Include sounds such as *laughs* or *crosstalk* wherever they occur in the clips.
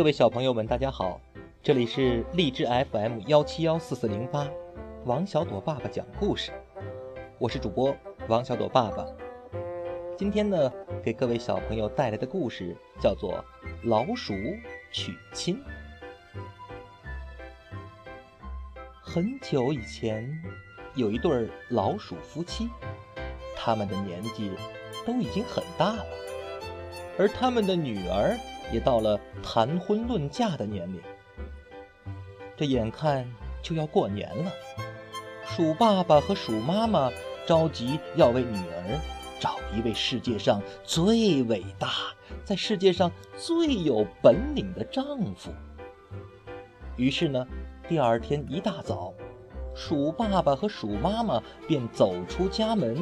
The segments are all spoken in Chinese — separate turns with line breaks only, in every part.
各位小朋友们，大家好，这里是荔枝 FM 幺七幺四四零八，王小朵爸爸讲故事，我是主播王小朵爸爸。今天呢，给各位小朋友带来的故事叫做《老鼠娶亲》。很久以前，有一对老鼠夫妻，他们的年纪都已经很大了，而他们的女儿。也到了谈婚论嫁的年龄，这眼看就要过年了，鼠爸爸和鼠妈妈着急要为女儿找一位世界上最伟大、在世界上最有本领的丈夫。于是呢，第二天一大早，鼠爸爸和鼠妈妈便走出家门，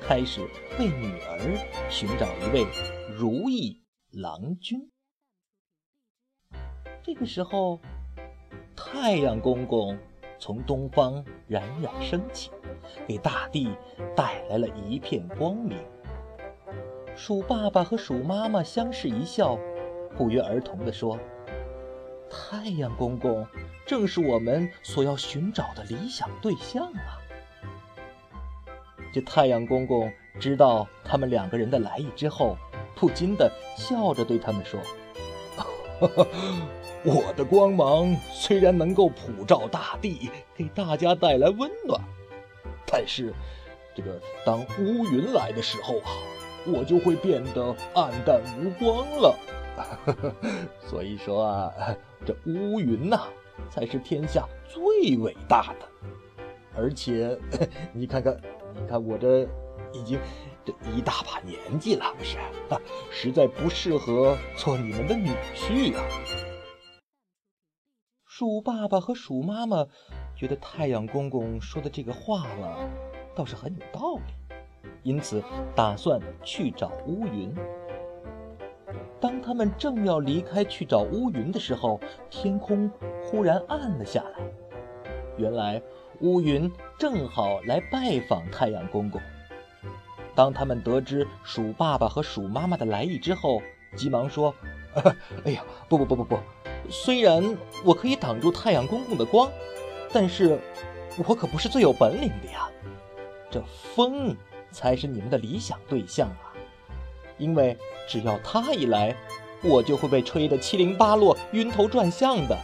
开始为女儿寻找一位如意郎君。这个时候，太阳公公从东方冉冉升起，给大地带来了一片光明。鼠爸爸和鼠妈妈相视一笑，不约而同地说：“太阳公公正是我们所要寻找的理想对象啊！”这太阳公公知道他们两个人的来意之后，不禁地笑着对他们说：“哈哈。”我的光芒虽然能够普照大地，给大家带来温暖，但是，这个当乌云来的时候啊，我就会变得暗淡无光了。*laughs* 所以说啊，这乌云呐，才是天下最伟大的。而且，*laughs* 你看看，你看我这已经这一大把年纪了，不是？实在不适合做你们的女婿啊。鼠爸爸和鼠妈妈觉得太阳公公说的这个话了，倒是很有道理，因此打算去找乌云。当他们正要离开去找乌云的时候，天空忽然暗了下来。原来乌云正好来拜访太阳公公。当他们得知鼠爸爸和鼠妈妈的来意之后，急忙说：“ *laughs* 哎呀，不不不不不！”虽然我可以挡住太阳公公的光，但是我可不是最有本领的呀。这风才是你们的理想对象啊！因为只要他一来，我就会被吹得七零八落、晕头转向的。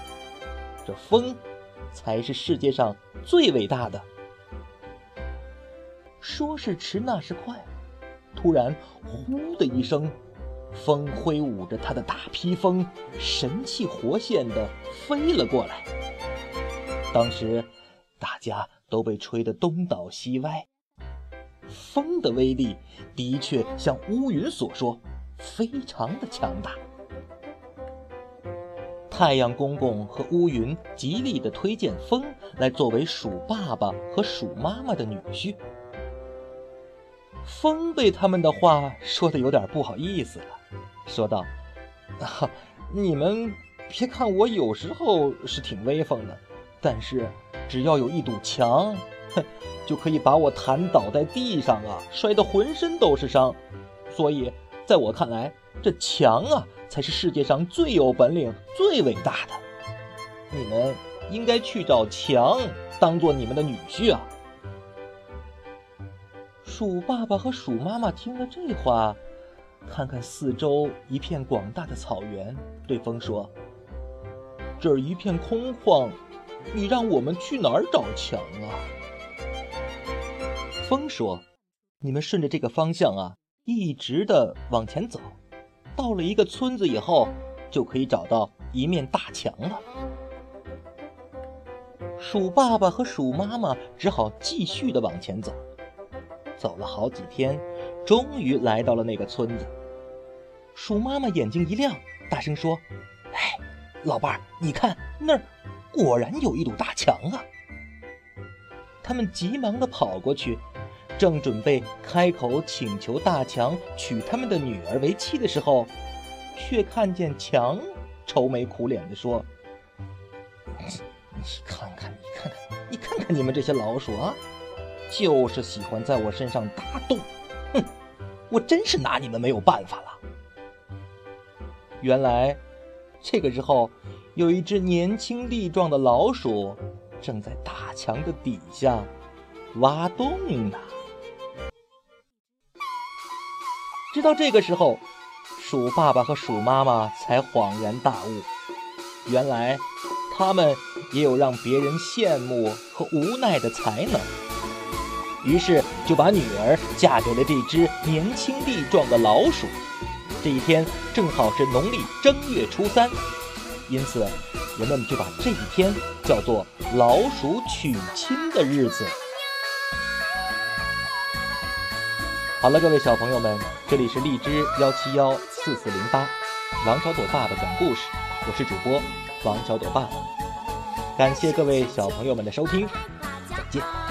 这风才是世界上最伟大的。说时迟，那时快，突然“呼”的一声。风挥舞着他的大披风，神气活现地飞了过来。当时，大家都被吹得东倒西歪。风的威力的确像乌云所说，非常的强大。太阳公公和乌云极力地推荐风来作为鼠爸爸和鼠妈妈的女婿。风被他们的话说的有点不好意思了。说道：“啊，*laughs* 你们别看我有时候是挺威风的，但是只要有一堵墙，哼，*laughs* 就可以把我弹倒在地上啊，摔得浑身都是伤。所以，在我看来，这墙啊，才是世界上最有本领、最伟大的。你们应该去找墙，当做你们的女婿啊。”鼠爸爸和鼠妈妈听了这话。看看四周一片广大的草原，对风说：“这儿一片空旷，你让我们去哪儿找墙啊？”风说：“你们顺着这个方向啊，一直的往前走，到了一个村子以后，就可以找到一面大墙了。”鼠爸爸和鼠妈妈只好继续的往前走，走了好几天。终于来到了那个村子，鼠妈妈眼睛一亮，大声说：“哎，老伴儿，你看那儿，果然有一堵大墙啊！”他们急忙地跑过去，正准备开口请求大墙娶他们的女儿为妻的时候，却看见墙愁眉苦脸地说：“你看看，你看看，你看看你们这些老鼠啊，就是喜欢在我身上打洞。”哼，我真是拿你们没有办法了。原来，这个时候，有一只年轻力壮的老鼠正在大墙的底下挖洞呢。直到这个时候，鼠爸爸和鼠妈妈才恍然大悟，原来他们也有让别人羡慕和无奈的才能。于是就把女儿嫁给了这只年轻力壮的老鼠。这一天正好是农历正月初三，因此人们就把这一天叫做老鼠娶亲的日子。好了，各位小朋友们，这里是荔枝幺七幺四四零八，王小朵爸爸讲故事，我是主播王小朵爸爸，感谢各位小朋友们的收听，再见。